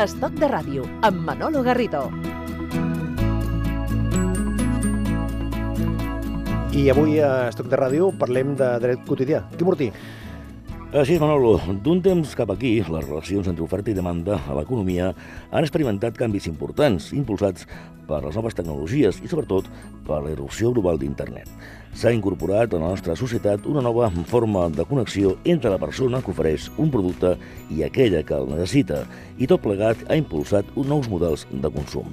Estoc de ràdio, amb Manolo Garrido. I avui a Estoc de Ràdio parlem de dret quotidià. Quim Mortí. Així és, Manolo. D'un temps cap aquí, les relacions entre oferta i demanda a l'economia han experimentat canvis importants, impulsats per les noves tecnologies i, sobretot, per la irrupció global d'Internet. S'ha incorporat a la nostra societat una nova forma de connexió entre la persona que ofereix un producte i aquella que el necessita, i tot plegat ha impulsat uns nous models de consum.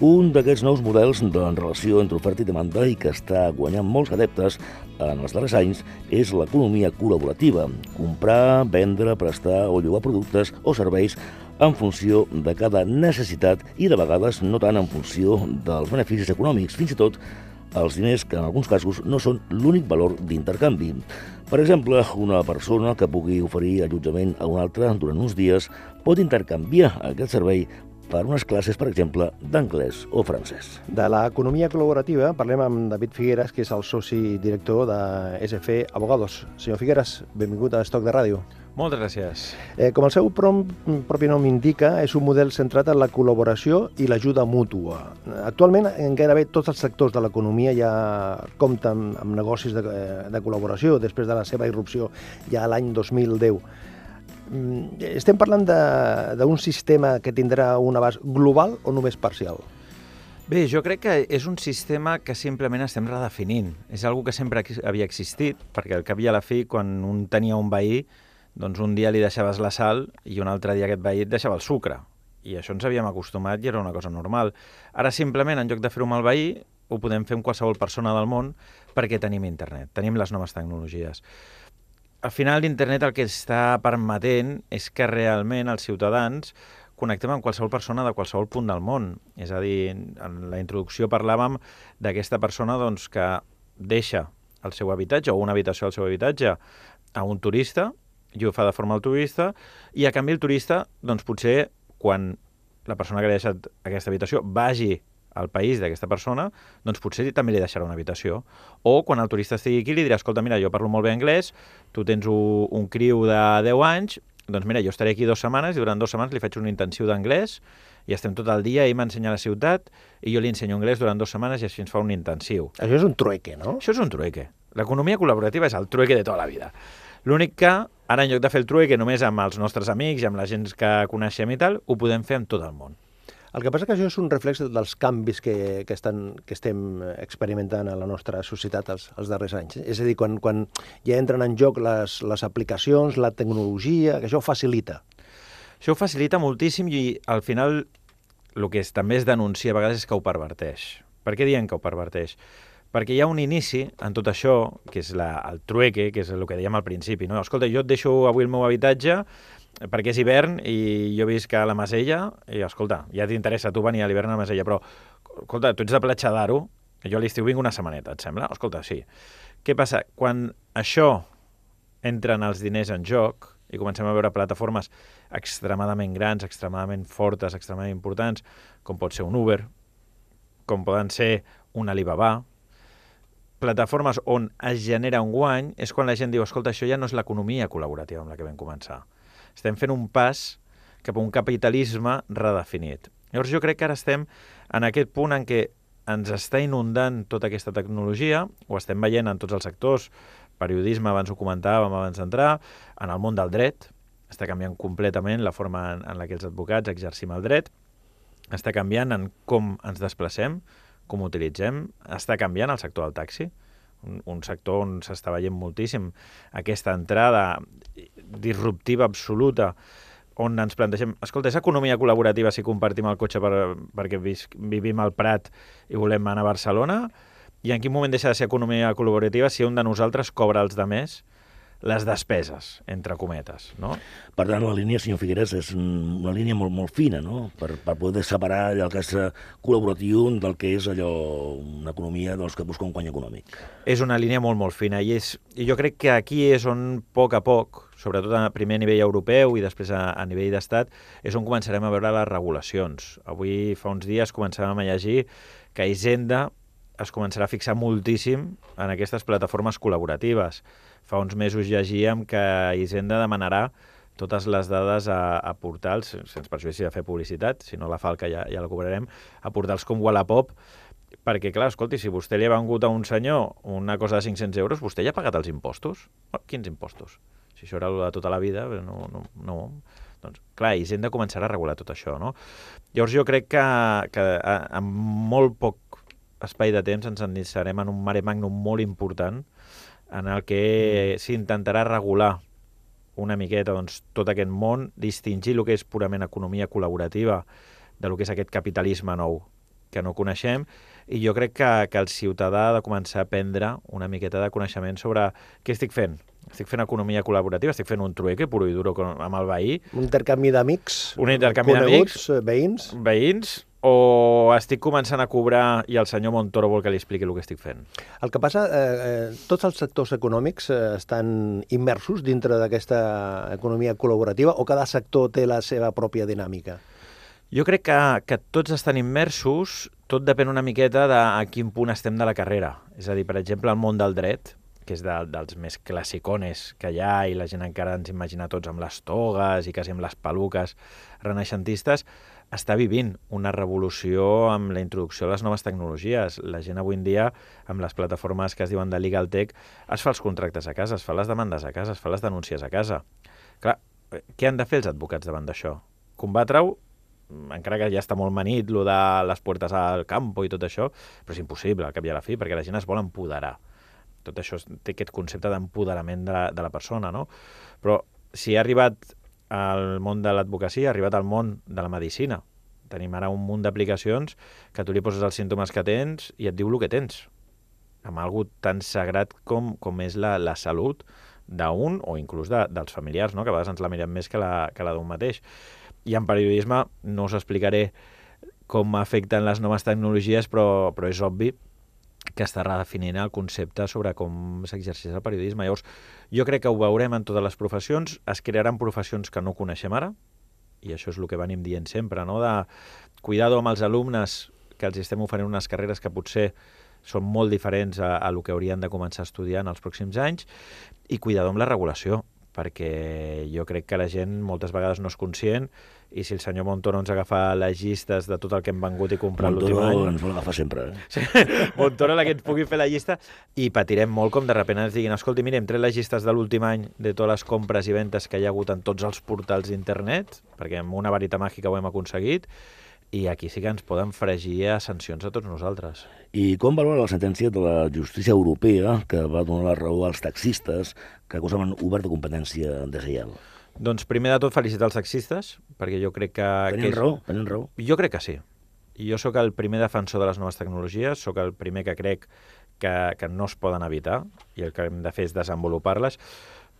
Un d'aquests nous models de relació entre oferta i demanda i que està guanyant molts adeptes en els darrers anys és l'economia col·laborativa. Comprar, vendre, prestar o llogar productes o serveis en funció de cada necessitat i de vegades no tant en funció dels beneficis econòmics, fins i tot els diners que en alguns casos no són l'únic valor d'intercanvi. Per exemple, una persona que pugui oferir allotjament a una altra durant uns dies pot intercanviar aquest servei per unes classes, per exemple, d'anglès o francès. De l'economia col·laborativa parlem amb David Figueres, que és el soci director de SF Abogados. Senyor Figueres, benvingut a Estoc de Ràdio. Moltes gràcies. Eh, com el seu prom, propi nom indica, és un model centrat en la col·laboració i l'ajuda mútua. Actualment, en gairebé tots els sectors de l'economia ja compten amb negocis de, eh, de col·laboració després de la seva irrupció ja l'any 2010. Mm, estem parlant d'un sistema que tindrà un abast global o només parcial? Bé, jo crec que és un sistema que simplement estem redefinint. És algo que sempre havia existit, perquè al cap i a la fi, quan un tenia un veí, doncs un dia li deixaves la sal i un altre dia aquest veí et deixava el sucre. I això ens havíem acostumat i era una cosa normal. Ara simplement, en lloc de fer-ho amb el veí, ho podem fer amb qualsevol persona del món perquè tenim internet, tenim les noves tecnologies al final l'internet el que està permetent és que realment els ciutadans connectem amb qualsevol persona de qualsevol punt del món. És a dir, en la introducció parlàvem d'aquesta persona doncs, que deixa el seu habitatge o una habitació al seu habitatge a un turista i ho fa de forma altruista i a canvi el turista, doncs potser quan la persona que ha deixat aquesta habitació vagi al país d'aquesta persona, doncs potser també li deixarà una habitació. O quan el turista estigui aquí li dirà, escolta, mira, jo parlo molt bé anglès, tu tens un, un criu de 10 anys, doncs mira, jo estaré aquí dues setmanes i durant dues setmanes li faig un intensiu d'anglès i estem tot el dia, ell m'ensenya la ciutat i jo li ensenyo anglès durant dues setmanes i així ens fa un intensiu. Això és un trueque, no? Això és un trueque. L'economia col·laborativa és el trueque de tota la vida. L'únic que ara, en lloc de fer el trueque només amb els nostres amics i amb la gent que coneixem i tal, ho podem fer amb tot el món. El que passa que això és un reflex dels canvis que, que, estan, que estem experimentant a la nostra societat els, els darrers anys. És a dir, quan, quan ja entren en joc les, les aplicacions, la tecnologia, que això ho facilita. Això ho facilita moltíssim i al final el que també es denuncia a vegades és que ho perverteix. Per què diem que ho perverteix? Perquè hi ha un inici en tot això, que és la, el trueque, que és el que dèiem al principi. No? Escolta, jo et deixo avui el meu habitatge perquè és hivern i jo visc a la Masella i, escolta, ja t'interessa tu venir a l'hivern a la Masella, però, escolta, tu ets de Platja d'Aro, jo a l'estiu vinc una setmaneta, et sembla? Escolta, sí. Què passa? Quan això entra en els diners en joc i comencem a veure plataformes extremadament grans, extremadament fortes, extremadament importants, com pot ser un Uber, com poden ser un Alibaba, plataformes on es genera un guany, és quan la gent diu, escolta, això ja no és l'economia col·laborativa amb la que vam començar estem fent un pas cap a un capitalisme redefinit. Llavors jo crec que ara estem en aquest punt en què ens està inundant tota aquesta tecnologia, ho estem veient en tots els sectors, periodisme, abans ho comentàvem, abans d'entrar, en el món del dret, està canviant completament la forma en, en la que els advocats exercim el dret, està canviant en com ens desplacem, com utilitzem, està canviant el sector del taxi, un, un sector on s'està veient moltíssim aquesta entrada disruptiva absoluta on ens plantegem, escolta, és economia col·laborativa si compartim el cotxe per, perquè vis, vivim al Prat i volem anar a Barcelona? I en quin moment deixa de ser economia col·laborativa si un de nosaltres cobra els de més les despeses, entre cometes, no? Per tant, la línia, senyor Figueres, és una línia molt, molt fina, no?, per, per poder separar allò que és col·laboratiu del que és allò, una economia dels que busca un guany econòmic. És una línia molt, molt fina, i, és, i jo crec que aquí és on, a poc a poc, sobretot a primer nivell europeu i després a, a nivell d'estat, és on començarem a veure les regulacions. Avui, fa uns dies, començàvem a llegir que Hisenda es començarà a fixar moltíssim en aquestes plataformes col·laboratives Fa uns mesos llegíem que Hisenda demanarà totes les dades a, a portals, sense perjudici de fer publicitat, si no la falca ja, ja la cobrarem, a portals com Wallapop, perquè, clar, escolti, si vostè li ha vengut a un senyor una cosa de 500 euros, vostè ja ha pagat els impostos? Quins impostos? Si això era de tota la vida, no... no, no. Doncs, clar, i hem de començar a regular tot això, no? Llavors jo crec que, que amb molt poc espai de temps ens endinsarem en un mare magnum molt important en el que mm. s'intentarà regular una miqueta doncs, tot aquest món, distingir el que és purament economia col·laborativa de lo que és aquest capitalisme nou que no coneixem i jo crec que, que el ciutadà ha de començar a prendre una miqueta de coneixement sobre què estic fent. Estic fent economia col·laborativa, estic fent un trueque puro i duro amb el veí. Un intercanvi d'amics? Un intercanvi d'amics. Eh, veïns? Veïns, o estic començant a cobrar i el senyor Montoro vol que li expliqui el que estic fent? El que passa, eh, eh, tots els sectors econòmics eh, estan immersos dintre d'aquesta economia col·laborativa o cada sector té la seva pròpia dinàmica? Jo crec que, que tots estan immersos, tot depèn una miqueta de a quin punt estem de la carrera. És a dir, per exemple, el món del dret, que és de, dels més classicones que hi ha i la gent encara ens imagina tots amb les togues i quasi amb les peluques renaixentistes, està vivint una revolució amb la introducció de les noves tecnologies. La gent avui en dia, amb les plataformes que es diuen de Legal Tech, es fa els contractes a casa, es fa les demandes a casa, es fa les denúncies a casa. Clar, què han de fer els advocats davant d'això? Combatre-ho encara que ja està molt manit, lo de les portes al campo i tot això, però és impossible al cap i a la fi, perquè la gent es vol empoderar. Tot això té aquest concepte d'empoderament de, la, de la persona, no? Però si ha arribat al món de l'advocacia, ha arribat al món de la medicina. Tenim ara un munt d'aplicacions que tu li poses els símptomes que tens i et diu el que tens. Amb algú tan sagrat com, com és la, la salut d'un o inclús de, dels familiars, no? que a vegades ens la mirem més que la, que la d'un mateix. I en periodisme no us explicaré com afecten les noves tecnologies, però, però és obvi que està redefinint el concepte sobre com s'exerceix el periodisme. Llavors, jo crec que ho veurem en totes les professions, es crearan professions que no coneixem ara, i això és el que venim dient sempre, no? de cuidado amb els alumnes que els estem oferint unes carreres que potser són molt diferents a, a el que haurien de començar a estudiar en els pròxims anys, i cuidado amb la regulació perquè jo crec que la gent moltes vegades no és conscient i si el senyor Montoro ens agafa les llistes de tot el que hem vengut i comprat l'últim any... Montoro ens vol agafar sempre. Eh? Sí, Montoro, la que ens pugui fer la llista, i patirem molt com de repente ens diguin escolti, mire, hem tret les llistes de l'últim any de totes les compres i ventes que hi ha hagut en tots els portals d'internet, perquè amb una varita màgica ho hem aconseguit, i aquí sí que ens poden fregir a sancions a tots nosaltres. I com valora la sentència de la justícia europea que va donar la raó als taxistes que acusaven obert de competència deslleial? Doncs primer de tot felicitar els taxistes, perquè jo crec que... Tenen que és... raó, tenen raó. Jo crec que sí. Jo sóc el primer defensor de les noves tecnologies, sóc el primer que crec que, que no es poden evitar i el que hem de fer és desenvolupar-les,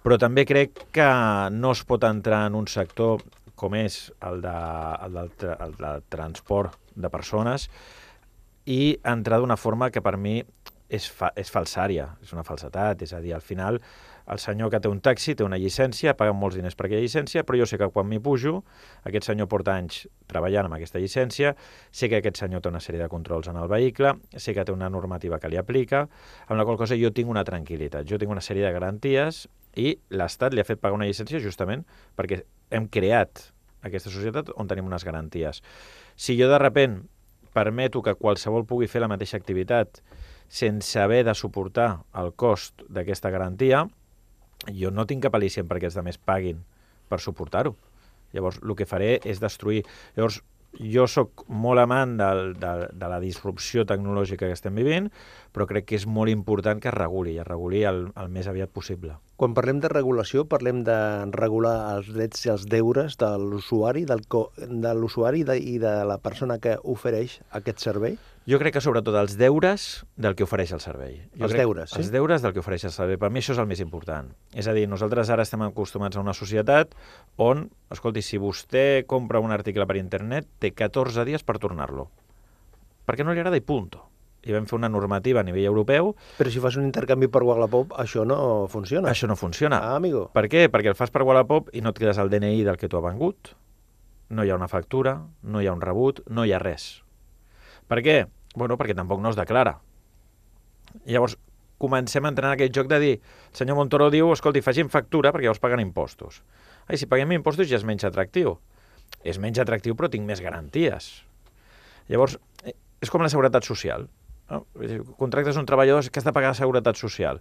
però també crec que no es pot entrar en un sector com és el, de, el, del, el del transport de persones i entrar d'una forma que per mi és, fa, és falsària, és una falsetat, és a dir, al final el senyor que té un taxi té una llicència, paga molts diners per aquella llicència, però jo sé que quan m'hi pujo, aquest senyor porta anys treballant amb aquesta llicència, sé que aquest senyor té una sèrie de controls en el vehicle, sé que té una normativa que li aplica, amb la qual cosa jo tinc una tranquil·litat, jo tinc una sèrie de garanties i l'Estat li ha fet pagar una llicència justament perquè hem creat aquesta societat on tenim unes garanties. Si jo de repent permeto que qualsevol pugui fer la mateixa activitat sense haver de suportar el cost d'aquesta garantia, jo no tinc cap al·licient perquè els altres paguin per suportar-ho. Llavors, el que faré és destruir. Llavors, jo sóc molt amant de, de, de la disrupció tecnològica que estem vivint, però crec que és molt important que es reguli, i es reguli el, el més aviat possible. Quan parlem de regulació, parlem de regular els drets i els deures de l'usuari, del, de l'usuari i de la persona que ofereix aquest servei? Jo crec que sobretot els deures del que ofereix el servei. Jo els crec, deures, sí? Els deures del que ofereix el servei. Per mi això és el més important. És a dir, nosaltres ara estem acostumats a una societat on, escolti, si vostè compra un article per internet, té 14 dies per tornar-lo. Perquè no li agrada i punto. I vam fer una normativa a nivell europeu... Però si fas un intercanvi per Wallapop, això no funciona. Això no funciona. Ah, amigo. Per què? Perquè el fas per Wallapop i no et quedes el DNI del que tu ha vengut, no hi ha una factura, no hi ha un rebut, no hi ha res per què? Bueno, perquè tampoc no es declara. Llavors comencem a entrar en aquest joc de dir, el senyor Montoro diu, escolti, facin factura perquè llavors paguen impostos. Ai, si paguem impostos ja és menys atractiu. És menys atractiu però tinc més garanties. Llavors, eh, és com la seguretat social. No? Contractes un treballador que has de pagar seguretat social.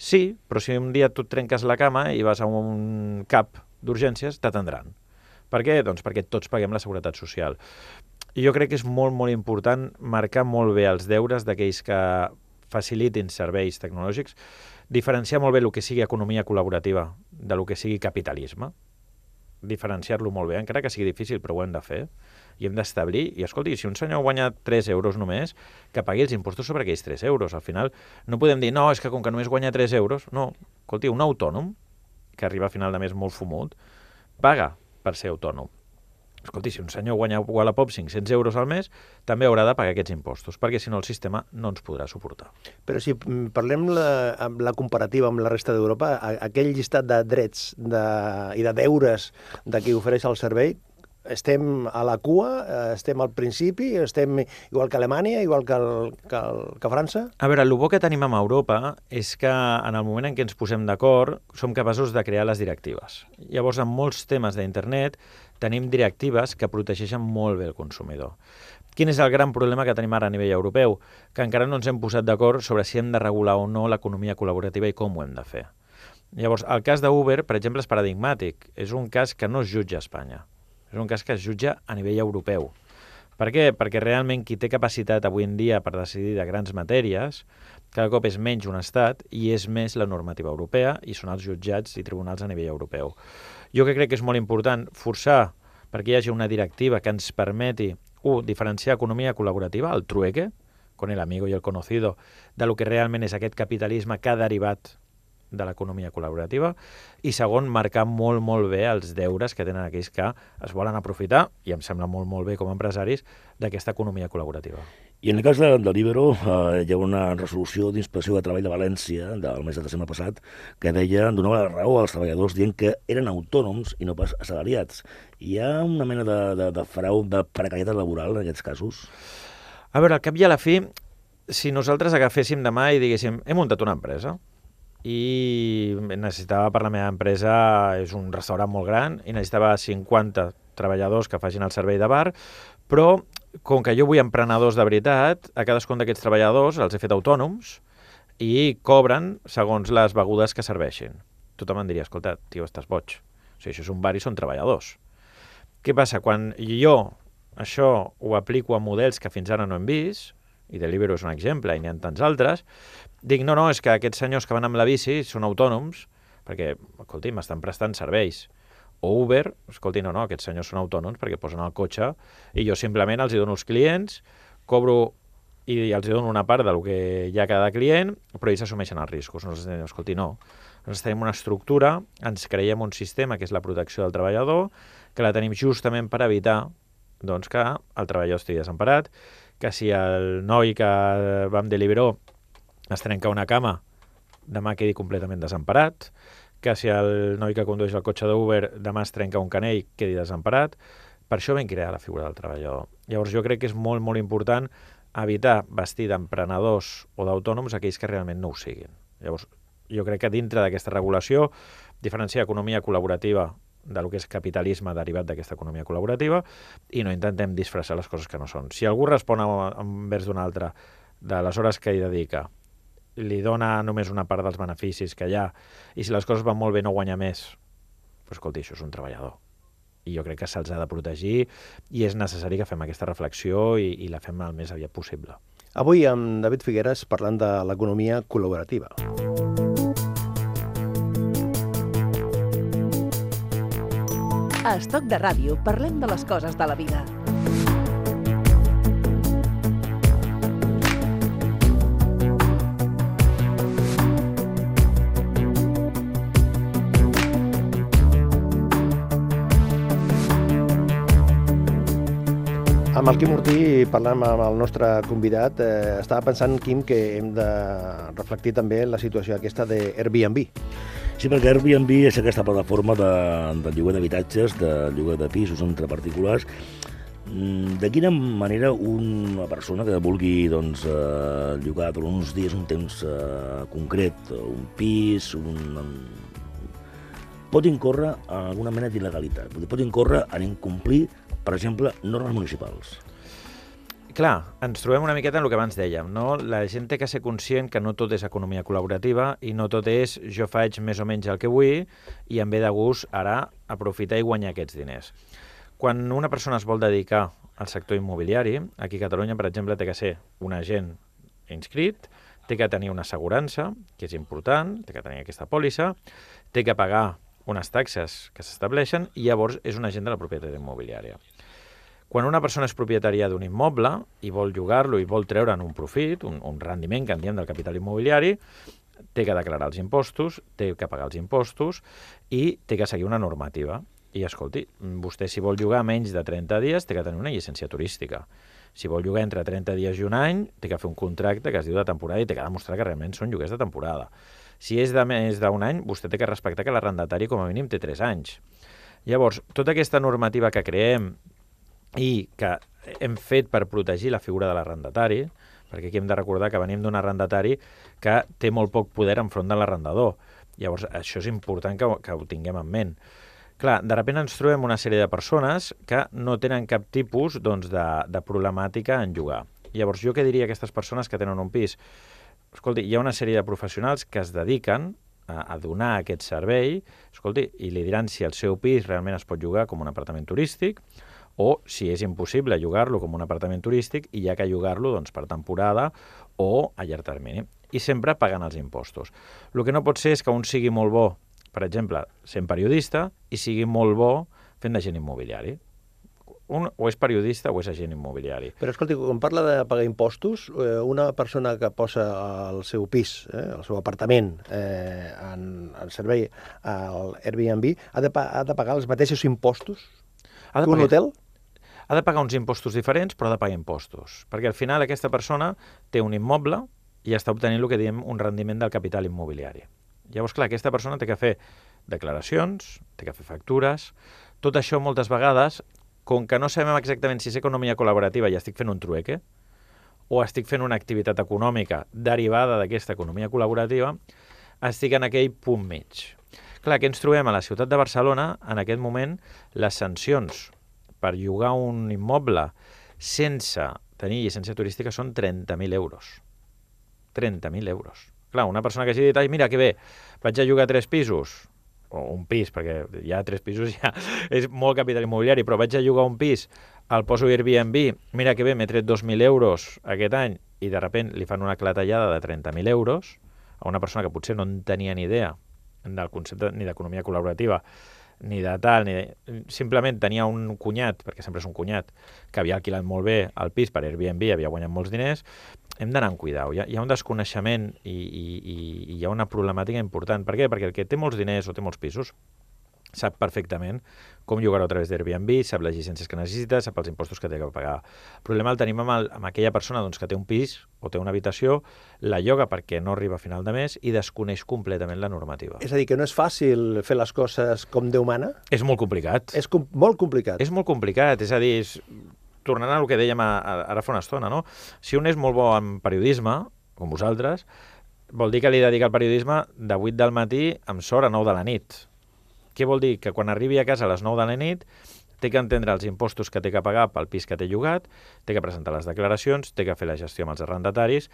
Sí, però si un dia tu et trenques la cama i vas a un cap d'urgències, t'atendran. Per què? Doncs perquè tots paguem la seguretat social. I jo crec que és molt, molt important marcar molt bé els deures d'aquells que facilitin serveis tecnològics, diferenciar molt bé el que sigui economia col·laborativa de lo que sigui capitalisme, diferenciar-lo molt bé, encara que sigui difícil, però ho hem de fer i hem d'establir, i escolti, si un senyor guanya 3 euros només, que pagui els impostos sobre aquells 3 euros. Al final no podem dir, no, és que com que només guanya 3 euros, no. Escolti, un autònom, que arriba a final de mes molt fumut, paga per ser autònom. Escolti, si un senyor guanya Wallapop 500 euros al mes, també haurà de pagar aquests impostos, perquè si no el sistema no ens podrà suportar. Però si mm, parlem la, amb la comparativa amb la resta d'Europa, aquell llistat de drets de, i de deures de qui ofereix el servei estem a la cua, eh, estem al principi, estem igual que Alemanya, igual que, el, que, el, que França? A veure, el bo que tenim amb Europa és que en el moment en què ens posem d'acord som capaços de crear les directives. Llavors, en molts temes d'internet tenim directives que protegeixen molt bé el consumidor. Quin és el gran problema que tenim ara a nivell europeu? Que encara no ens hem posat d'acord sobre si hem de regular o no l'economia col·laborativa i com ho hem de fer. Llavors, el cas d'Uber, per exemple, és paradigmàtic. És un cas que no es jutja a Espanya és un cas que es jutja a nivell europeu. Per què? Perquè realment qui té capacitat avui en dia per decidir de grans matèries cada cop és menys un estat i és més la normativa europea i són els jutjats i tribunals a nivell europeu. Jo que crec que és molt important forçar perquè hi hagi una directiva que ens permeti, un, diferenciar economia col·laborativa, el trueque, con el amigo i el conocido, de lo que realment és aquest capitalisme que ha derivat de l'economia col·laborativa i segon, marcar molt, molt bé els deures que tenen aquells que es volen aprofitar, i em sembla molt, molt bé com a empresaris, d'aquesta economia col·laborativa. I en el cas de, de l'Ibero eh, hi ha una resolució d'inspecció de treball de València del mes de desembre passat que deia, donava la raó als treballadors dient que eren autònoms i no pas assalariats. Hi ha una mena de, de, de frau de precarietat laboral en aquests casos? A veure, al cap i a la fi, si nosaltres agaféssim demà i diguéssim hem muntat una empresa, i necessitava per la meva empresa, és un restaurant molt gran, i necessitava 50 treballadors que facin el servei de bar, però com que jo vull emprenedors de veritat, a cadascun d'aquests treballadors els he fet autònoms i cobren segons les begudes que serveixin. Tothom em diria, escolta, tio, estàs boig. O sigui, això és un bar i són treballadors. Què passa? Quan jo això ho aplico a models que fins ara no hem vist, i Deliveroo és un exemple, i n'hi ha tants altres, dic, no, no, és que aquests senyors que van amb la bici són autònoms, perquè, escolti, m'estan prestant serveis. O Uber, escolti, no, no, aquests senyors són autònoms perquè posen el cotxe i jo simplement els hi dono els clients, cobro i els dono una part del que hi ha cada client, però ells assumeixen els riscos. Nosaltres diem, escolti, no. Nosaltres tenim una estructura, ens creiem un sistema que és la protecció del treballador, que la tenim justament per evitar doncs, que el treballador estigui desemparat, que si el noi que va amb Deliveroo es trenca una cama, demà quedi completament desemparat, que si el noi que condueix el cotxe d'Uber demà es trenca un canell, quedi desemparat. Per això vam crear la figura del treballador. Llavors jo crec que és molt, molt important evitar vestir d'emprenedors o d'autònoms aquells que realment no ho siguin. Llavors, jo crec que dintre d'aquesta regulació, diferenciar economia col·laborativa de lo que és capitalisme derivat d'aquesta economia col·laborativa i no intentem disfressar les coses que no són. Si algú respon envers d'un altre de les hores que hi dedica, li dona només una part dels beneficis que hi ha, i si les coses van molt bé no guanya més, pues, escolti, això és un treballador. I jo crec que se'ls ha de protegir i és necessari que fem aquesta reflexió i, i la fem el més aviat possible. Avui amb David Figueres parlant de l'economia col·laborativa. A Estoc de Ràdio parlem de les coses de la vida. Amb el Quim Ortí, parlant amb el nostre convidat, eh, estava pensant, Quim, que hem de reflectir també la situació aquesta de Airbnb. Sí, perquè Airbnb és aquesta plataforma de, de lloguer d'habitatges, de lloguer de pisos entre particulars. Mm, de quina manera una persona que vulgui doncs, eh, llogar per uns dies, un temps eh, concret, un pis, un, pot incórrer en alguna mena d'il·legalitat. Pot incórrer en incomplir, per exemple, normes municipals. Clar, ens trobem una miqueta en el que abans dèiem, no? La gent té que ser conscient que no tot és economia col·laborativa i no tot és jo faig més o menys el que vull i em ve de gust ara aprofitar i guanyar aquests diners. Quan una persona es vol dedicar al sector immobiliari, aquí a Catalunya, per exemple, té que ser un agent inscrit, té que tenir una assegurança, que és important, té que tenir aquesta pòlissa, té que pagar unes taxes que s'estableixen i llavors és un agent de la propietat immobiliària. Quan una persona és propietària d'un immoble i vol llogar-lo i vol treure'n un profit, un, un rendiment que en diem del capital immobiliari, té que declarar els impostos, té que pagar els impostos i té que seguir una normativa. I, escolti, vostè si vol llogar menys de 30 dies té que tenir una llicència turística. Si vol llogar entre 30 dies i un any, té que fer un contracte que es diu de temporada i té que demostrar que realment són lloguers de temporada. Si és de més d'un any, vostè té que respectar que l'arrendatari com a mínim té 3 anys. Llavors, tota aquesta normativa que creem i que hem fet per protegir la figura de l'arrendatari, perquè aquí hem de recordar que venim d'un arrendatari que té molt poc poder enfront de l'arrendador. Llavors, això és important que, que ho tinguem en ment. Clar, de sobte ens trobem una sèrie de persones que no tenen cap tipus doncs, de, de problemàtica en llogar. Llavors, jo què diria a aquestes persones que tenen un pis? Escolti, hi ha una sèrie de professionals que es dediquen a, a donar aquest servei, escolti, i li diran si el seu pis realment es pot llogar com un apartament turístic, o si és impossible llogar-lo com un apartament turístic i ha que llogar-lo doncs, per temporada o a llarg termini. I sempre pagant els impostos. El que no pot ser és que un sigui molt bo, per exemple, sent periodista, i sigui molt bo fent d'agent immobiliari. Un o és periodista o és agent immobiliari. Però escolti, quan parla de pagar impostos, eh, una persona que posa el seu pis, eh, el seu apartament, eh, en, en servei al Airbnb, ha de, ha de pagar els mateixos impostos Ha de que un pagar- hotel? ha de pagar uns impostos diferents, però ha de pagar impostos. Perquè al final aquesta persona té un immoble i està obtenint el que diem un rendiment del capital immobiliari. Llavors, clar, aquesta persona té que fer declaracions, té que fer factures... Tot això moltes vegades, com que no sabem exactament si és economia col·laborativa i estic fent un trueque, o estic fent una activitat econòmica derivada d'aquesta economia col·laborativa, estic en aquell punt mig. Clar, què ens trobem a la ciutat de Barcelona? En aquest moment, les sancions per llogar un immoble sense tenir llicència turística són 30.000 euros. 30.000 euros. Clar, una persona que hagi dit, ai, mira, que bé, vaig a llogar tres pisos, o un pis, perquè ja tres pisos ja és molt capital immobiliari, però vaig a llogar un pis, el poso a Airbnb, mira que bé, m'he tret 2.000 euros aquest any, i de repent li fan una clatellada de 30.000 euros a una persona que potser no en tenia ni idea del concepte ni d'economia col·laborativa, ni de tal, ni de... simplement tenia un cunyat, perquè sempre és un cunyat, que havia alquilat molt bé el pis per Airbnb, havia guanyat molts diners, hem d'anar amb cuidau. Hi ha, hi ha un desconeixement i, i, i hi ha una problemàtica important. Per què? Perquè el que té molts diners o té molts pisos sap perfectament com llogar-ho a través d'Airbnb, sap les llicències que necessita, sap els impostos que té que pagar. El problema el tenim amb, el, amb aquella persona doncs, que té un pis o té una habitació, la lloga perquè no arriba a final de mes i desconeix completament la normativa. És a dir, que no és fàcil fer les coses com Déu mana? És molt complicat. És com, molt complicat. És molt complicat, és a dir, és, tornant al que dèiem a, a, ara fa una estona, no? Si un és molt bo en periodisme, com vosaltres, vol dir que li dedica al periodisme de 8 del matí amb sort a 9 de la nit. Què vol dir? Que quan arribi a casa a les 9 de la nit té que entendre els impostos que té que pagar pel pis que té llogat, té que presentar les declaracions, té que fer la gestió amb els arrendataris,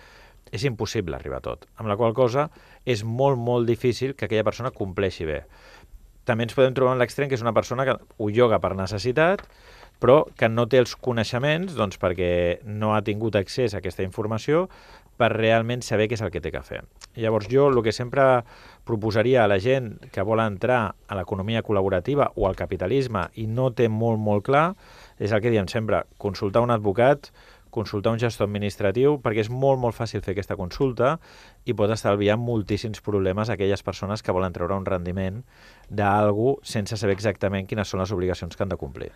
és impossible arribar a tot. Amb la qual cosa és molt, molt difícil que aquella persona compleixi bé. També ens podem trobar en l'extrem que és una persona que ho lloga per necessitat, però que no té els coneixements doncs, perquè no ha tingut accés a aquesta informació per realment saber què és el que té que fer. Llavors jo el que sempre proposaria a la gent que vol entrar a l'economia col·laborativa o al capitalisme i no té molt, molt clar, és el que diem sempre, consultar un advocat, consultar un gestor administratiu, perquè és molt, molt fàcil fer aquesta consulta i pot estalviar moltíssims problemes a aquelles persones que volen treure un rendiment d'algú sense saber exactament quines són les obligacions que han de complir.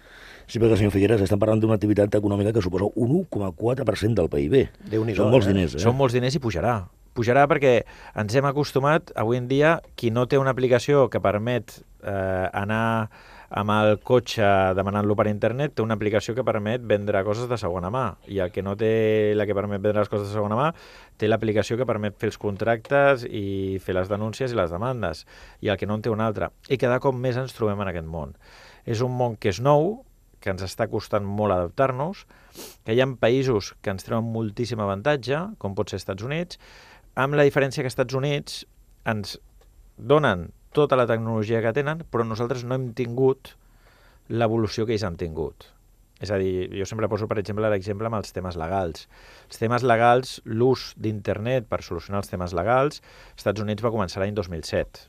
Sí, perquè, senyor Figueres, estem parlant d'una activitat econòmica que suposa un 1,4% del PIB. Déu-n'hi-do, Són molts eh? diners, eh? Són molts diners i pujarà. Pujarà perquè ens hem acostumat, avui en dia, qui no té una aplicació que permet eh, anar amb el cotxe demanant-lo per internet, té una aplicació que permet vendre coses de segona mà. I el que no té la que permet vendre les coses de segona mà, té l'aplicació que permet fer els contractes i fer les denúncies i les demandes. I el que no en té una altra. I cada cop més ens trobem en aquest món. És un món que és nou, que ens està costant molt adaptar-nos, que hi ha països que ens treuen moltíssim avantatge, com pot ser Estats Units, amb la diferència que Estats Units ens donen tota la tecnologia que tenen, però nosaltres no hem tingut l'evolució que ells han tingut. És a dir, jo sempre poso, per exemple, l'exemple amb els temes legals. Els temes legals, l'ús d'internet per solucionar els temes legals, als Estats Units va començar l'any 2007.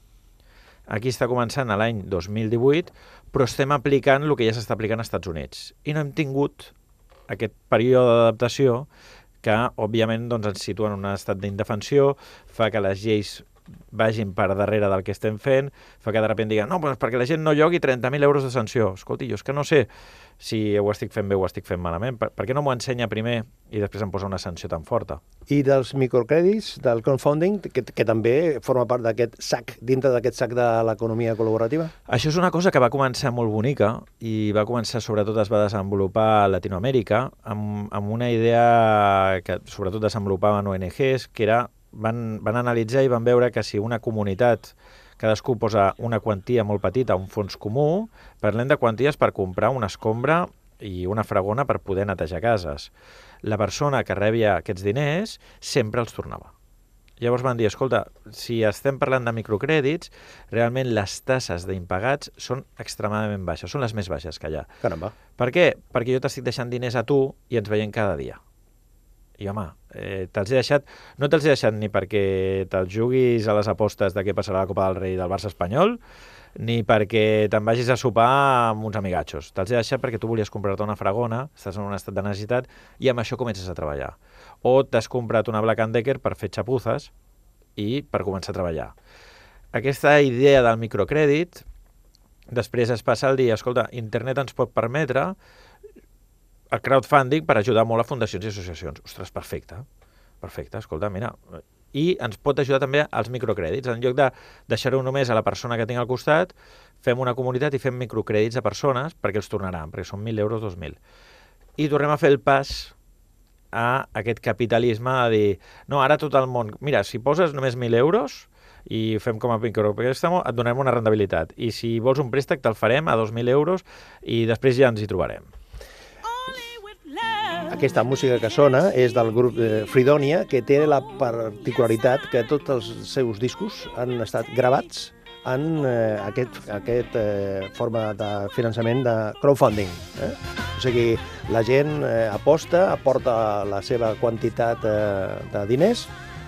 Aquí està començant a l'any 2018, però estem aplicant el que ja s'està aplicant als Estats Units. I no hem tingut aquest període d'adaptació que, òbviament, doncs, ens situa en un estat d'indefensió, fa que les lleis vagin per darrere del que estem fent, fa que de sobte diguin no, doncs perquè la gent no llogui 30.000 euros de sanció. Escolti, jo és que no sé si ho estic fent bé o ho estic fent malament. Per, per què no m'ho ensenya primer i després em posa una sanció tan forta? I dels microcrèdits, del crowdfunding, que, que també forma part d'aquest sac, dintre d'aquest sac de l'economia col·laborativa? Això és una cosa que va començar molt bonica i va començar, sobretot, es va desenvolupar a Latinoamèrica amb, amb una idea que sobretot desenvolupaven ONGs, que era van, van analitzar i van veure que si una comunitat cadascú posa una quantia molt petita, un fons comú, parlem de quanties per comprar una escombra i una fragona per poder netejar cases. La persona que rebia aquests diners sempre els tornava. Llavors van dir, escolta, si estem parlant de microcrèdits, realment les tasses d'impagats són extremadament baixes, són les més baixes que hi ha. Caramba. Per què? Perquè jo t'estic deixant diners a tu i ens veiem cada dia. I home, eh, te'ls he deixat, no te'ls he deixat ni perquè te'ls juguis a les apostes de què passarà la Copa del Rei del Barça espanyol, ni perquè te'n vagis a sopar amb uns amigatxos. Te'ls he deixat perquè tu volies comprar-te una fragona, estàs en un estat de necessitat, i amb això comences a treballar. O t'has comprat una Black Decker per fer xapuzes i per començar a treballar. Aquesta idea del microcrèdit, després es passa el dia, escolta, internet ens pot permetre el crowdfunding per ajudar molt a fundacions i associacions. Ostres, perfecte. Perfecte, escolta, mira. I ens pot ajudar també als microcrèdits. En lloc de deixar-ho només a la persona que tinc al costat, fem una comunitat i fem microcrèdits a persones perquè els tornaran, perquè són 1.000 euros, 2.000. I tornem a fer el pas a aquest capitalisme de dir, no, ara tot el món... Mira, si poses només 1.000 euros i fem com a micropréstamo, et donem una rendibilitat. I si vols un préstec, te'l farem a 2.000 euros i després ja ens hi trobarem. Aquesta música que sona és del grup eh, Fridonia, que té la particularitat que tots els seus discos han estat gravats en eh, aquest, aquest eh, forma de finançament de crowdfunding. Eh? O sigui, la gent eh, aposta, aporta la seva quantitat eh, de diners,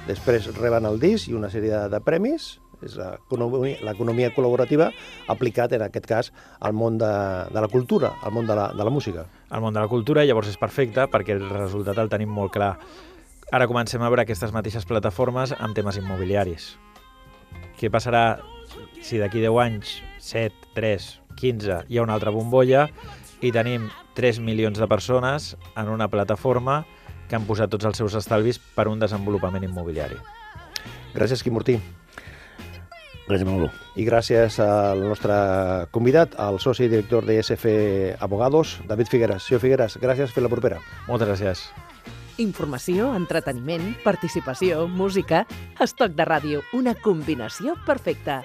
després reben el disc i una sèrie de, de premis, és l'economia col·laborativa aplicat, en aquest cas, al món de, de la cultura, al món de la, de la música. Al món de la cultura, llavors és perfecte, perquè el resultat el tenim molt clar. Ara comencem a veure aquestes mateixes plataformes amb temes immobiliaris. Què passarà si d'aquí 10 anys, 7, 3, 15, hi ha una altra bombolla i tenim 3 milions de persones en una plataforma que han posat tots els seus estalvis per un desenvolupament immobiliari. Gràcies, Quim Mortí. Gràcies, Manolo. I gràcies al nostre convidat, al soci director de SF Abogados, David Figueres. Senyor Figueres, gràcies, fins la propera. Moltes gràcies. Informació, entreteniment, participació, música... Estoc de ràdio, una combinació perfecta.